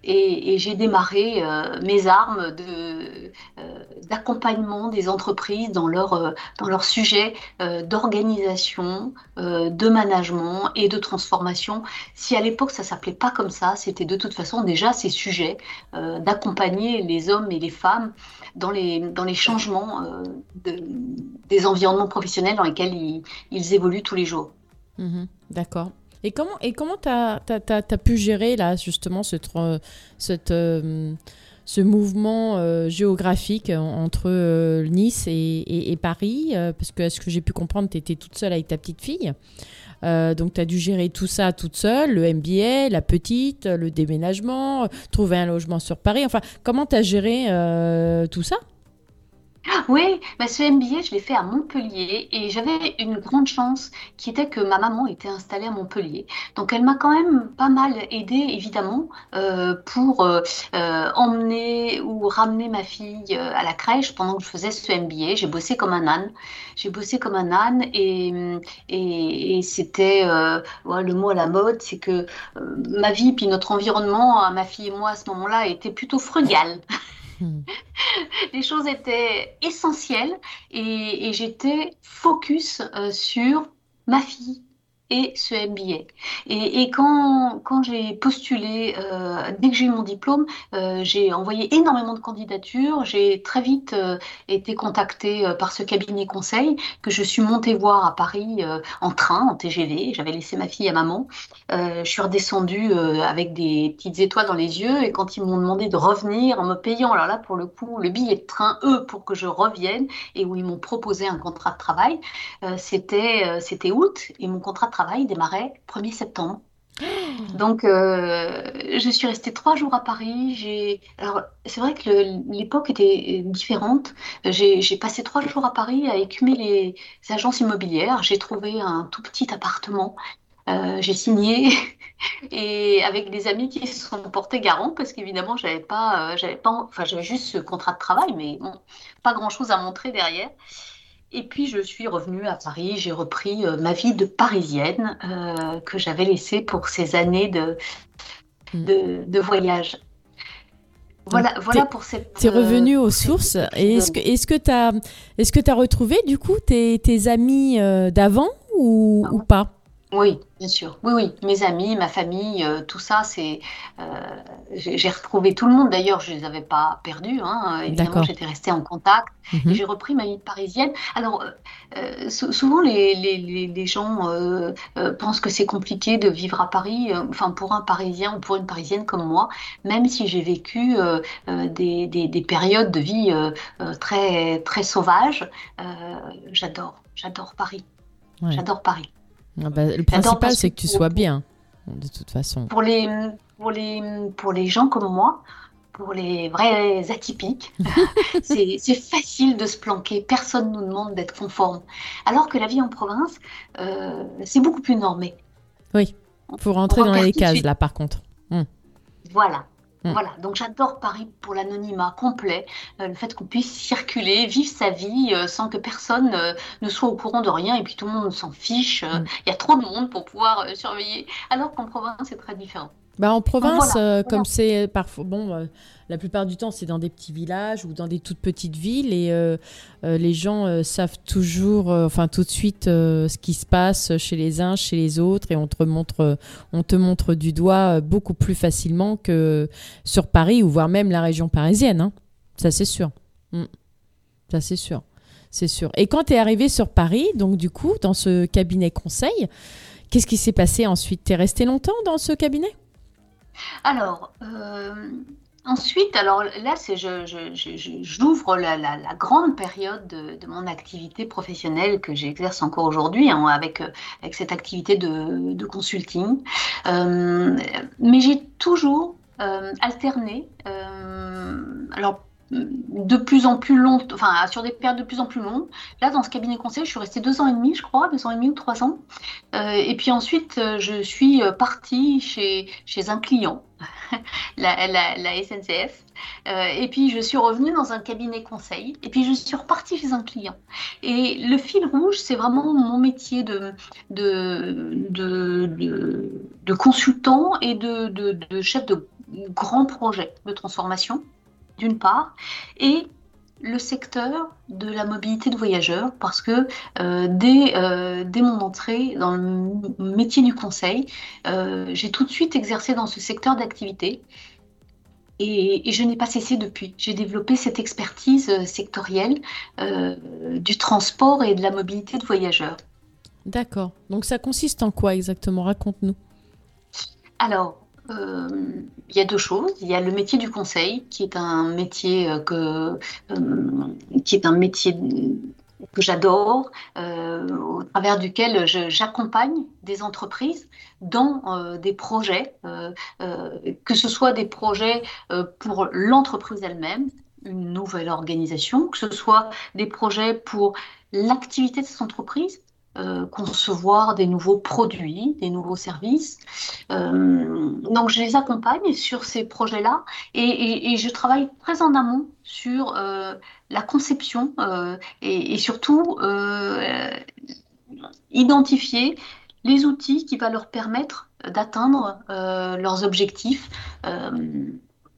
Et, j'ai démarré euh, mes armes de, euh, d'accompagnement des entreprises dans leur, euh, dans d'organisation, de management et de transformation. Si à l'époque ça s'appelait pas comme ça, c'était de toute façon déjà ces sujets d'accompagner les hommes et les femmes dans les, dans les changements euh, de- des environnements professionnels dans lesquels ils, ils évoluent tous les jours. Mhm, D'accord. Et comment et comment t'as t'as, t'as- t'as pu gérer là justement ce cette, euh, ce mouvement euh, géographique en- entre Nice et, et- et Paris? Parce que ce que j'ai pu comprendre, tu étais toute seule avec ta petite fille. Euh, donc tu as dû gérer tout ça toute seule, le MBA, la petite, le déménagement, euh, trouver un logement sur Paris. Enfin, comment tu as géré euh, tout ça? *gasps* Oui, bah ce MBA, je l'ai fait à Montpellier et j'avais une grande chance qui était que ma maman était installée à Montpellier. Donc elle m'a quand même pas mal aidée, évidemment, euh, pour euh, euh, emmener ou ramener ma fille à la crèche pendant que je faisais ce MBA. J'ai bossé comme un âne. J'ai bossé comme un âne et, c'était, le mot à la mode, c'est que ma vie puis notre environnement, ma fille et moi à ce moment-là, était plutôt frugal. *laughs* *laughs* Les choses étaient essentielles et, et j'étais focus euh, sur ma fille et ce MBA. Et, quand, quand j'ai postulé, euh, dès que j'ai eu mon diplôme, euh, j'ai envoyé énormément de candidatures. J'ai très vite euh, été contactée par ce cabinet conseil que je suis montée voir à Paris en train, en TGV. J'avais laissé ma fille à maman. Je suis redescendue avec des petites étoiles dans les yeux et quand ils m'ont demandé de revenir en me payant, alors là pour le coup, le billet de train, eux, pour que je revienne et où ils m'ont proposé un contrat de travail, c'était c'était août et mon contrat de travail démarrait 1er septembre. Donc, euh, je suis restée trois jours à Paris. Alors, c'est vrai que le- l'époque était différente. J'ai, passé trois jours à Paris à écumer les agences immobilières. J'ai trouvé un tout petit appartement. Euh, j'ai signé *laughs* et avec des amis qui se sont portés garant parce qu'évidemment, j'avais pas, euh, j'avais pas, enfin, j'avais juste ce contrat de travail, mais bon, pas grand-chose à montrer derrière. Et puis je suis revenue à Paris, j'ai repris euh, ma vie de Parisienne euh, que j'avais laissée pour ces années de, Mm. de, de voyage. Voilà, Donc, voilà pour cette. Tu es euh, revenu aux sources. Et est-ce que est-ce que tu as est-ce que tu as retrouvé du coup tes, tes amis d'avant ou, ou pas? Oui, bien sûr. Oui, oui. Mes amis, ma famille, euh, tout ça, c'est. euh, j'ai retrouvé tout le monde. D'ailleurs, je les avais pas perdus. Hein. Évidemment, j'étais restée en contact. Mhm. J'ai repris ma vie de parisienne. Alors, euh, euh, sou- souvent, les, les, les, les gens euh, euh, pensent que c'est compliqué de vivre à Paris. Enfin, pour un Parisien ou pour une Parisienne comme moi, même si j'ai vécu des, des, des périodes de vie très, très sauvages, euh, j'adore. J'adore Paris. Ouais. J'adore Paris. Ah bah, Le principal, c'est que tu sois bien, de toute façon. Pour les, pour les, pour les gens comme moi, pour les vrais atypiques, *laughs* c'est facile de se planquer. Personne ne nous demande d'être conforme. Alors que la vie en province, euh, c'est beaucoup plus normé. Oui, faut rentrer dans les cases là par contre. Voilà. Mm. Voilà, donc j'adore Paris pour l'anonymat complet, euh, le fait qu'on puisse circuler, vivre sa vie euh, sans que personne euh, ne soit au courant de rien et puis tout le monde s'en fiche. euh, Il Mm. y a trop de monde pour pouvoir surveiller, alors qu'en province c'est très différent. Bah, en province, voilà, euh, comme c'est parfois, bon, euh, la plupart du temps, c'est dans des petits villages ou dans des toutes petites villes et euh, les gens savent toujours, enfin tout de suite, ce qui se passe chez les uns, chez les autres et on te montre, on te montre du doigt beaucoup plus facilement que sur Paris ou voire même la région parisienne. hein. Ça, c'est sûr. Mm. Ça, c'est sûr. C'est sûr. Et quand tu es arrivé sur Paris, donc du coup, dans ce cabinet conseil, qu'est-ce qui s'est passé ensuite? Tu es resté longtemps dans ce cabinet? Alors, euh, ensuite, alors là, c'est je, j'ouvre la, grande période de, mon activité professionnelle que j'exerce encore aujourd'hui hein, avec, euh, avec cette activité de, consulting. Euh, mais j'ai toujours alterné. alors, de plus en plus long, enfin sur des périodes de plus en plus longues. Là, dans ce cabinet conseil, je suis restée deux ans et demi, je crois, deux ans et demi ou trois ans. Euh, et puis ensuite, euh, je suis euh, partie chez, un client, *laughs* la, SNCF. Et puis, je suis revenue dans un cabinet conseil. Et puis, je suis repartie chez un client. Et le fil rouge, c'est vraiment mon métier de, consultant et de, de, de chef de grands projets de transformation, d'une part, et le secteur de la mobilité de voyageurs, parce que euh, dès, euh, dès mon entrée dans le métier du conseil, euh, j'ai tout de suite exercé dans ce secteur d'activité. Et, et je n'ai pas cessé depuis. J'ai développé cette expertise sectorielle du transport et de la mobilité de voyageurs. D'accord. Donc ça consiste en quoi exactement? Raconte-nous. Alors, il y a deux choses. Il y a le métier du conseil, qui est un métier euh, que, euh, qui est un métier que j'adore, euh, au travers duquel j'accompagne des entreprises dans euh, des projets, euh, euh, que ce soit des projets euh, pour l'entreprise elle-même, une nouvelle organisation, que ce soit des projets pour l'activité de cette entreprise, euh, concevoir des nouveaux produits, des nouveaux services. Euh, donc je les accompagne sur ces projets-là et, je travaille très en amont sur euh, la conception et, surtout identifier les outils qui vont leur permettre d'atteindre leurs objectifs.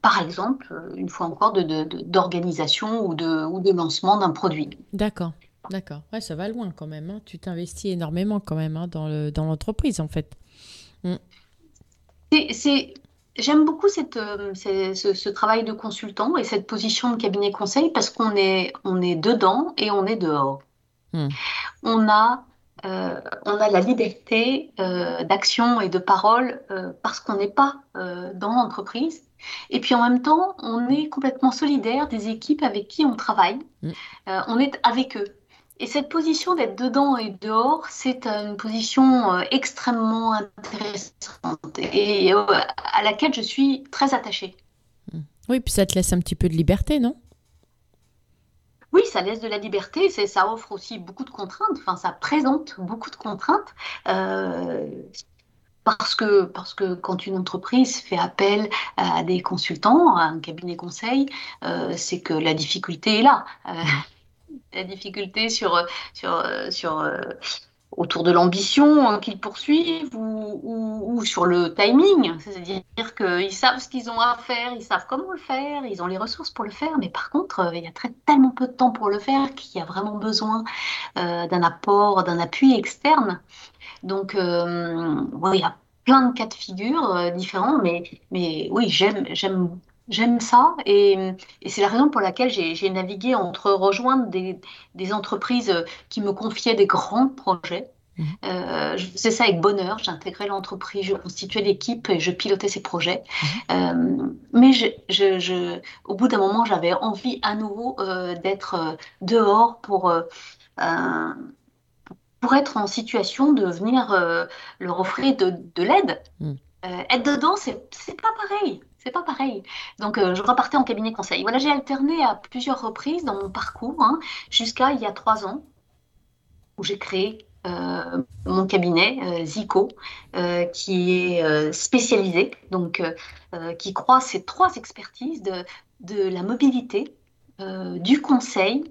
par exemple, une fois encore, d'organisation ou de, ou de lancement d'un produit. D'accord. D'accord. Ouais, ça va loin quand même. hein. Tu t'investis énormément quand même hein, dans le- dans l'entreprise en fait. C'est, c'est- j'aime beaucoup cette, euh, c'est- ce, ce travail de consultant et cette position de cabinet conseil parce qu'on est, on est dedans et on est dehors. Hmm. On a, euh, on a la liberté euh, d'action et de parole parce qu'on n'est pas dans l'entreprise. Et puis en même temps, on est complètement solidaire des équipes avec qui on travaille. Euh, on est avec eux. Et cette position d'être dedans et dehors, c'est une position euh, extrêmement intéressante et euh, à laquelle je suis très attachée. Oui, puis ça te laisse un petit peu de liberté, non? Oui, ça laisse de la liberté, c'est, ça offre aussi beaucoup de contraintes, enfin ça présente beaucoup de contraintes. euh, parce que, parce que quand une entreprise fait appel à des consultants, à un cabinet conseil, euh, c'est que la difficulté est là. Euh, la difficulté sur, sur, sur, euh, autour de l'ambition hein, qu'ils poursuivent ou, ou- sur le timing. C'est-à-dire qu'ils savent ce qu'ils ont à faire, ils savent comment le faire, ils ont les ressources pour le faire, mais par contre, euh, il y a tellement peu de temps pour le faire qu'il y a vraiment besoin euh, d'un apport, d'un appui externe. Donc, euh, il y a plein de cas de figure euh, différents, mais, mais oui, j'aime, j'aime, ça. Et, et c'est la raison pour laquelle j'ai, navigué entre rejoindre des, des entreprises euh, qui me confiaient des grands projets. Mhm. Euh, je faisais ça avec bonheur, j'intégrais l'entreprise, je constituais l'équipe et je pilotais ces projets. Euh, mais je, je, je- au bout d'un moment, j'avais envie à nouveau euh, d'être dehors pour, pour être en situation de venir euh, leur offrir de, de l'aide. Euh, être dedans, c'est pas pareil. C'est pas pareil. Donc, euh, je repartais en cabinet conseil. Voilà, j'ai alterné à plusieurs reprises dans mon parcours, hein, jusqu'à il y a trois ans, où j'ai créé euh, mon cabinet euh, Zico, qui est spécialisé, donc qui croit ces trois expertises de, la mobilité, du conseil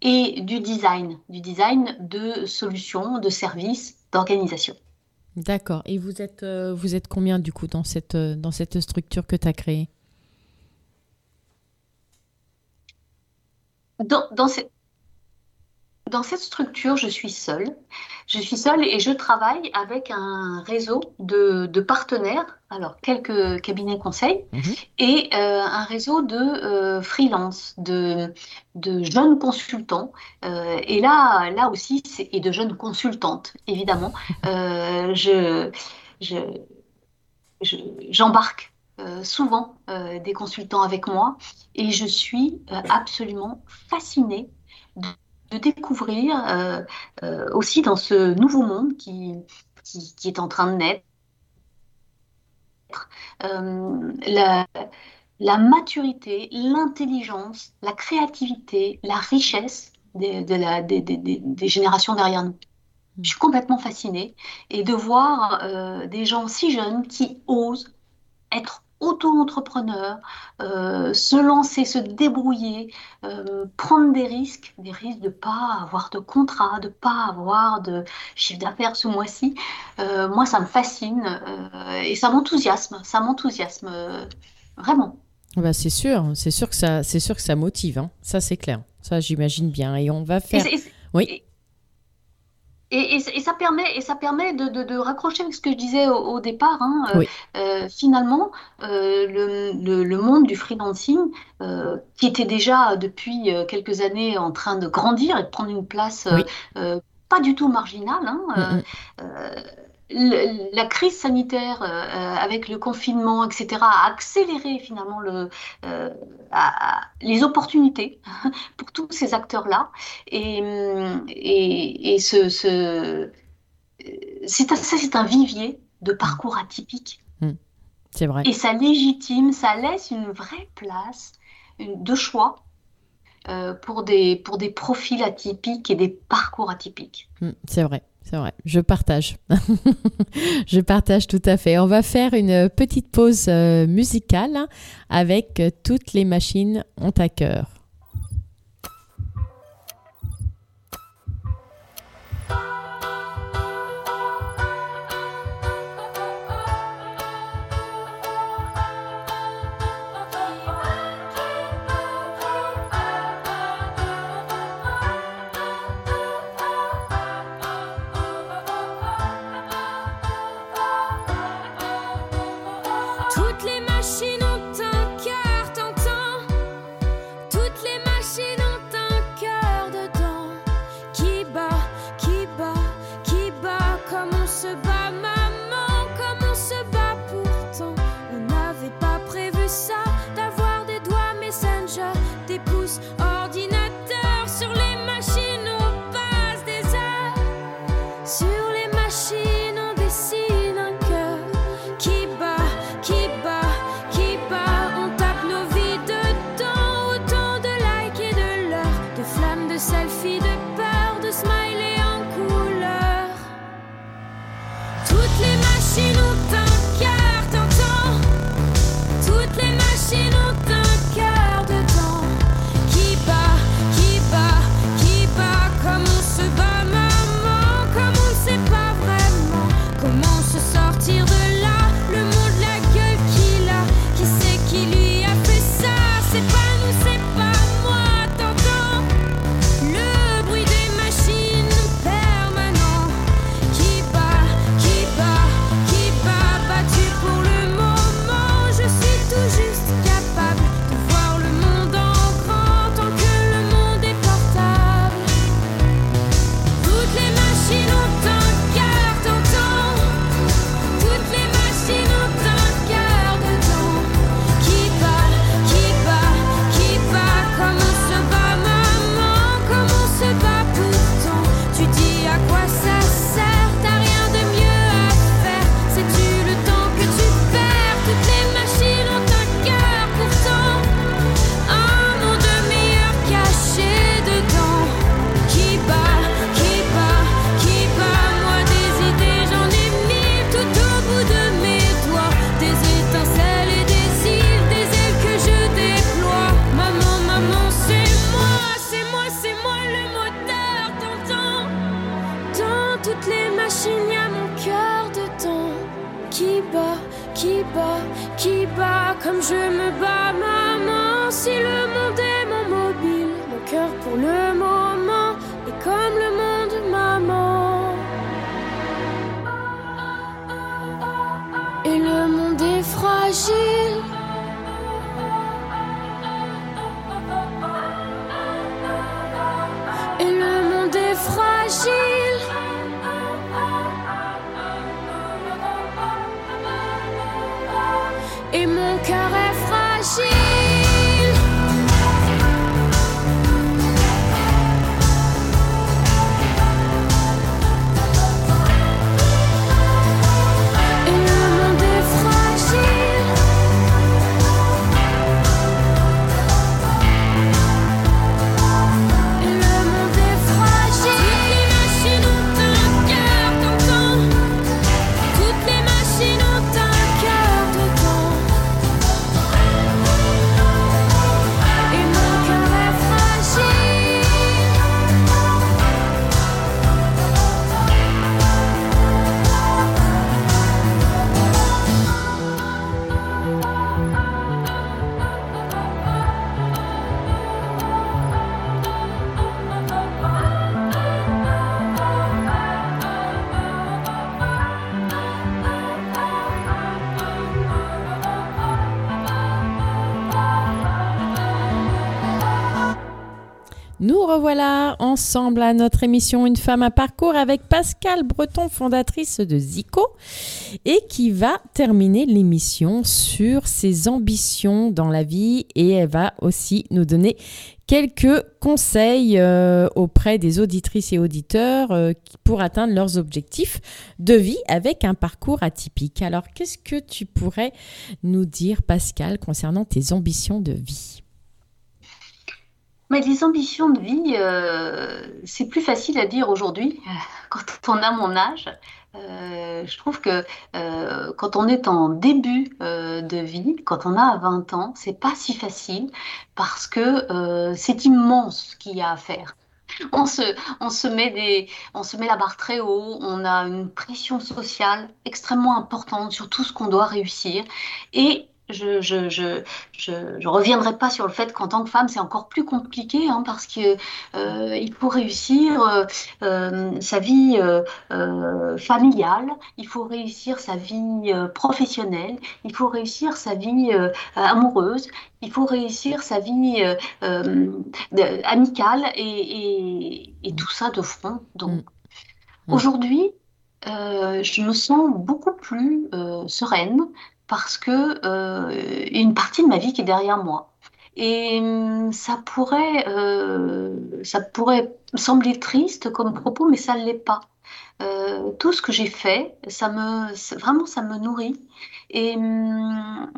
et du design, du design de solutions, de services, d'organisation. D'accord. Et vous êtes, euh, vous êtes combien du coup dans cette, euh, dans cette structure que tu as créée? Dans, dans, dans cette structure, je suis seule. Je suis seule et je travaille avec un réseau de, de partenaires, alors quelques cabinets conseils, Mhm. et euh, un réseau de euh, freelance, de, de jeunes consultants. Euh, et là, là aussi, c'est- et de jeunes consultantes, évidemment. *laughs* Je, je, je- j'embarque souvent des consultants avec moi et je suis absolument fascinée de, découvrir euh, euh, aussi dans ce nouveau monde qui, qui, qui est en train de naître euh, la, la maturité, l'intelligence, la créativité, la richesse des, de la, des, des- des- des générations derrière nous. Je suis complètement fascinée et de voir euh, des gens si jeunes qui osent être auto-entrepreneurs, euh, se lancer, se débrouiller, euh, prendre des risques, des risques de pas avoir de contrat, de pas avoir de chiffre d'affaires ce mois-ci. Euh, moi, ça me fascine et ça m'enthousiasme, ça m'enthousiasme vraiment. Bah, c'est sûr, c'est sûr que ça, c'est sûr que ça motive. hein. Ça, c'est clair. Ça, j'imagine bien. Et on va faire. et Oui. et- et- et- et ça permet, et ça permet de, de- de raccrocher avec ce que je disais au, au départ. hein, euh, Oui. euh, finalement, euh, le, le- le monde du freelancing, euh, qui était déjà depuis quelques années en train de grandir et de prendre une place Oui. pas du tout marginale, hein, Mm, mm. Le- la crise sanitaire euh, euh, avec le confinement, etc., a accéléré finalement le, euh, les opportunités *laughs* pour tous ces acteurs-là. Et, et, et ce, ce, c'est un, ça, c'est un vivier de parcours atypiques. C'est vrai. Et ça légitime, ça laisse une vraie place une- de choix euh, pour des, pour des profils atypiques et des parcours atypiques. Mm, C'est vrai, c'est vrai. Je partage. *laughs* Je partage tout à fait. On va faire une petite pause euh, musicale hein, avec euh, Toutes les machines ont à cœur. Ensemble à notre émission Une femme à parcours avec Pascal Breton, fondatrice de Zico, et qui va terminer l'émission sur ses ambitions dans la vie et elle va aussi nous donner quelques conseils euh, auprès des auditrices et auditeurs euh, pour atteindre leurs objectifs de vie avec un parcours atypique. Alors, qu'est-ce que tu pourrais nous dire, Pascal, concernant tes ambitions de vie? Mais les ambitions de vie, euh, c'est plus facile à dire aujourd'hui euh, quand on a mon âge. Euh, je trouve que quand on est en début de vie, quand on a 20 ans, c'est pas si facile parce que c'est immense ce qu'il y a à faire. On se, met on se met la barre très haut, on a une pression sociale extrêmement importante sur tout ce qu'on doit réussir et je, je, je, je, je reviendrai pas sur le fait qu'en tant que femme, c'est encore plus compliqué hein, parce que euh, il faut réussir euh, euh, sa vie familiale, il faut réussir sa vie professionnelle, il faut réussir sa vie amoureuse, il faut réussir sa vie amicale et, et, et tout ça de front. Donc Mm. aujourd'hui, je me sens beaucoup plus sereine parce que euh, y a une partie de ma vie qui est derrière moi. Et hum, ça pourrait, euh, ça pourrait sembler triste comme propos, mais ça ne l'est pas. Euh, tout ce que j'ai fait, ça me, vraiment, ça me nourrit. Et hum,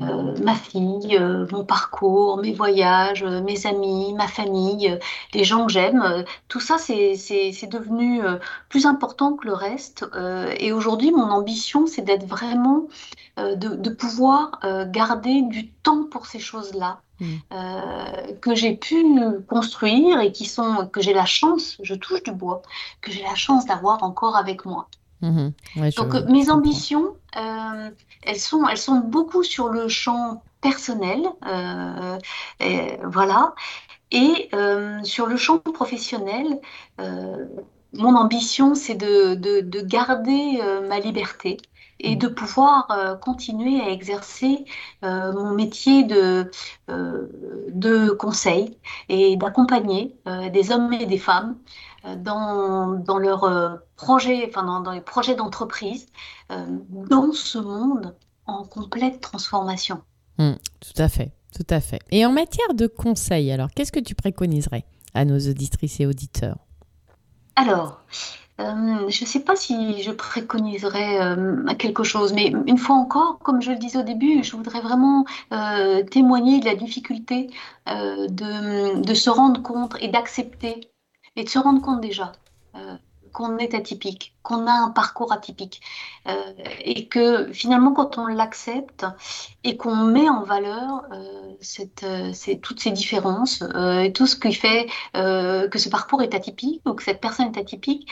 euh, ma fille, euh, mon parcours, mes voyages, euh, mes amis, ma famille, les gens que j'aime, tout ça, c'est, devenu plus important que le reste. Et aujourd'hui, mon ambition, c'est d'être vraiment, de, de pouvoir garder du temps pour ces choses-là. Mm. euh, que j'ai pu construire et qui sont, que j'ai la chance, je touche du bois, que j'ai la chance d'avoir encore avec moi. Mhm. Ouais, je- Donc euh, mes ambitions, euh, elles sont, elles sont beaucoup sur le champ personnel, euh, et voilà, et euh, sur le champ professionnel, euh, mon ambition, c'est de, de, de garder ma liberté et de pouvoir euh, continuer à exercer euh, mon métier de, euh, de conseil et d'accompagner des hommes et des femmes dans, dans leurs euh, projets, enfin dans, dans les projets d'entreprise, euh, dans ce monde en complète transformation. Mm, tout à fait, tout à fait. Et en matière de conseils, alors, qu'est-ce que tu préconiserais à nos auditrices et auditeurs? Alors, euh, je ne sais pas si je préconiserais euh, quelque chose, mais une fois encore, comme je le disais au début, je voudrais vraiment euh, témoigner de la difficulté euh, de, de se rendre compte et d'accepter, et de se rendre compte déjà euh, qu'on est atypique, qu'on a un parcours atypique, euh, et que finalement, quand on l'accepte et qu'on met en valeur euh, toutes ces différences et tout ce qui fait que ce parcours est atypique ou que cette personne est atypique,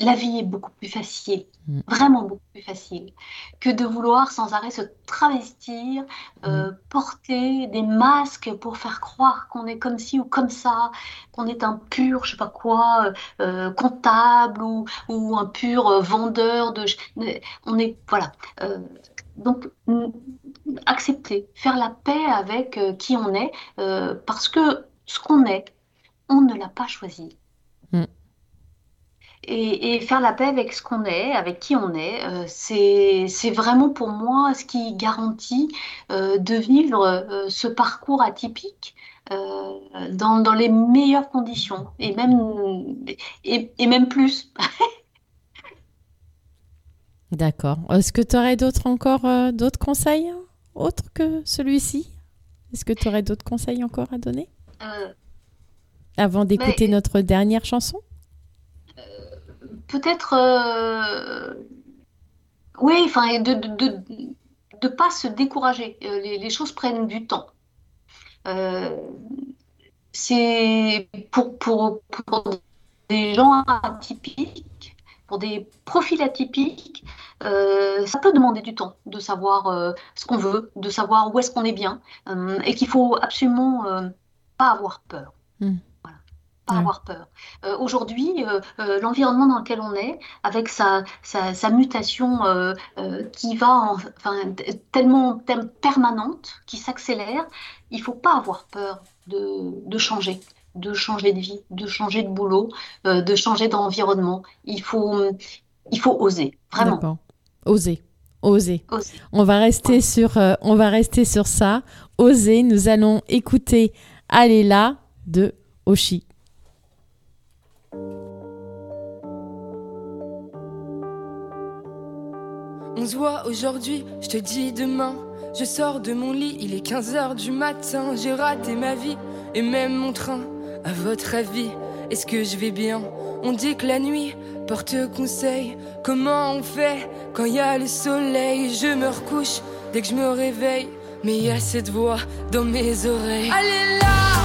la vie est beaucoup plus facile, Mm. vraiment beaucoup plus facile, que de vouloir sans arrêt se travestir, euh, porter des masques pour faire croire qu'on est comme ci ou comme ça, qu'on est un pur, je sais pas quoi, euh, euh, comptable ou, ou un pur vendeur de... On est, voilà. Euh, donc, mm, accepter, faire la paix avec qui on est, parce que ce qu'on est, on ne l'a pas choisi. Et, et faire la paix avec ce qu'on est, avec qui on est, euh, c'est, vraiment pour moi ce qui garantit euh, de vivre euh, ce parcours atypique dans, dans les meilleures conditions, et même, et, et même plus. *laughs* D'accord. Est-ce que tu aurais d'autres encore d'autres conseils autres que celui-ci? Est-ce que tu aurais d'autres conseils encore à donner? Avant d'écouter Mais- notre dernière chanson? Peut-être euh, oui enfin de de, de de pas se décourager. Euh, les, choses prennent du temps. Euh, c'est pour, pour pour des gens atypiques pour des profils atypiques ça peut demander du temps de savoir ce qu'on veut de savoir où est-ce qu'on est bien et qu'il faut absolument pas avoir peur. Mm. Pas Ouais. avoir peur euh, aujourd'hui, euh, euh, l'environnement dans lequel on est, avec sa, sa, sa mutation qui va en- enfin, tellement, tellement permanente, qui s'accélère, il faut pas avoir peur de, de changer, de changer de vie, de changer de boulot, de changer d'environnement. Il faut, il faut oser, vraiment. Oser. Oser. Oser. On va rester sur, on va rester sur ça. Oser. Nous allons écouter Allez là de Oshi. On se voit aujourd'hui, je te dis demain. Je sors de mon lit, il est 15h du matin. J'ai raté ma vie et même mon train. À votre avis, est-ce que je vais bien? On dit que la nuit porte conseil. Comment on fait quand il y a le soleil? Je me recouche dès que je me réveille. Mais il y a cette voix dans mes oreilles. Allez là,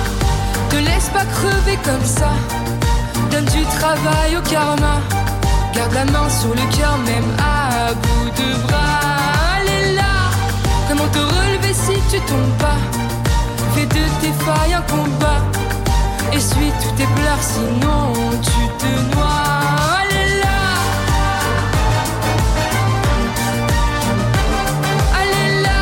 te laisse pas crever comme ça. Donne du travail au karma. Garde la main sur le cœur, même à bout de bras. Allez là, comment te relever si tu tombes pas? Fais de tes failles un combat. Essuie tous tes pleurs, sinon tu te noies. Allez là, allez là.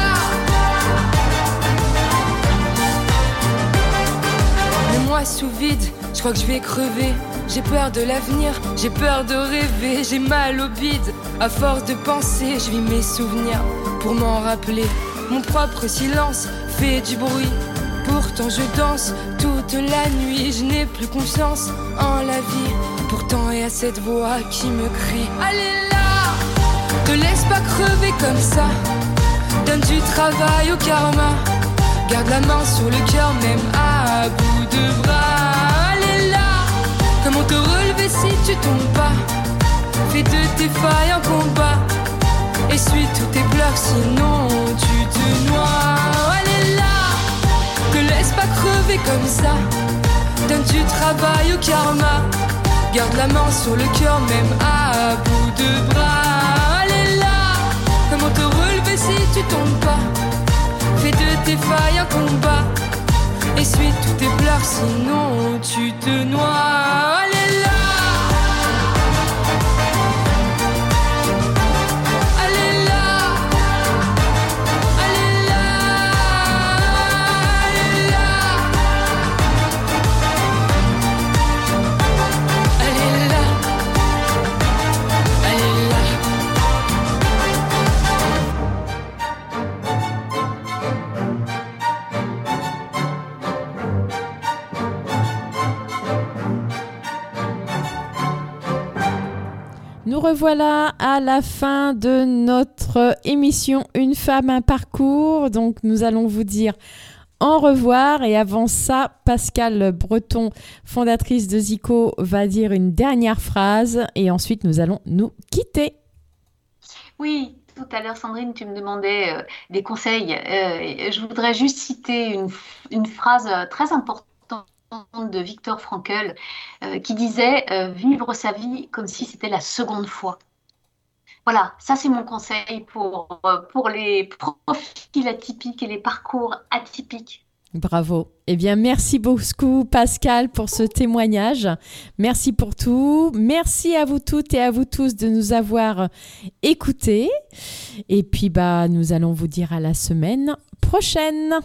Mets-moi sous vide, je crois que je vais crever. J'ai peur de l'avenir, j'ai peur de rêver, j'ai mal au bide. À force de penser, je vis mes souvenirs pour m'en rappeler. Mon propre silence fait du bruit. Pourtant je danse toute la nuit, je n'ai plus confiance en la vie. Pourtant y a cette voix qui me crie Allez là, te laisse pas crever comme ça. Donne du travail au karma. Garde la main sur le cœur, même à bout de bras. Te relever si tu tombes pas Fais de tes failles un combat. Essuie tous tes pleurs, sinon tu te noies. Allez là, te laisse pas crever comme ça. Donne du travail au karma. Garde la main sur le cœur, même à bout de bras. Allez là, comment te relever si tu tombes pas? Fais de tes failles un combat. Essuie tous tes pleurs, sinon tu te noies. Revoilà à la fin de notre émission Une femme, un parcours. Donc nous allons vous dire au revoir. Et avant ça, Pascal Breton, fondatrice de Zico, va dire une dernière phrase. Et ensuite, nous allons nous quitter. Oui, tout à l'heure, Sandrine, tu me demandais euh, des conseils. Euh, je voudrais juste citer une, une phrase euh, très importante de Victor Frankl qui disait vivre sa vie comme si c'était la seconde fois. Voilà, ça c'est mon conseil pour, pour les profils atypiques et les parcours atypiques. Bravo. Eh bien, merci beaucoup, Pascal, pour ce témoignage. Merci pour tout. Merci à vous toutes et à vous tous de nous avoir écoutés. Et puis, bah, nous allons vous dire à la semaine prochaine.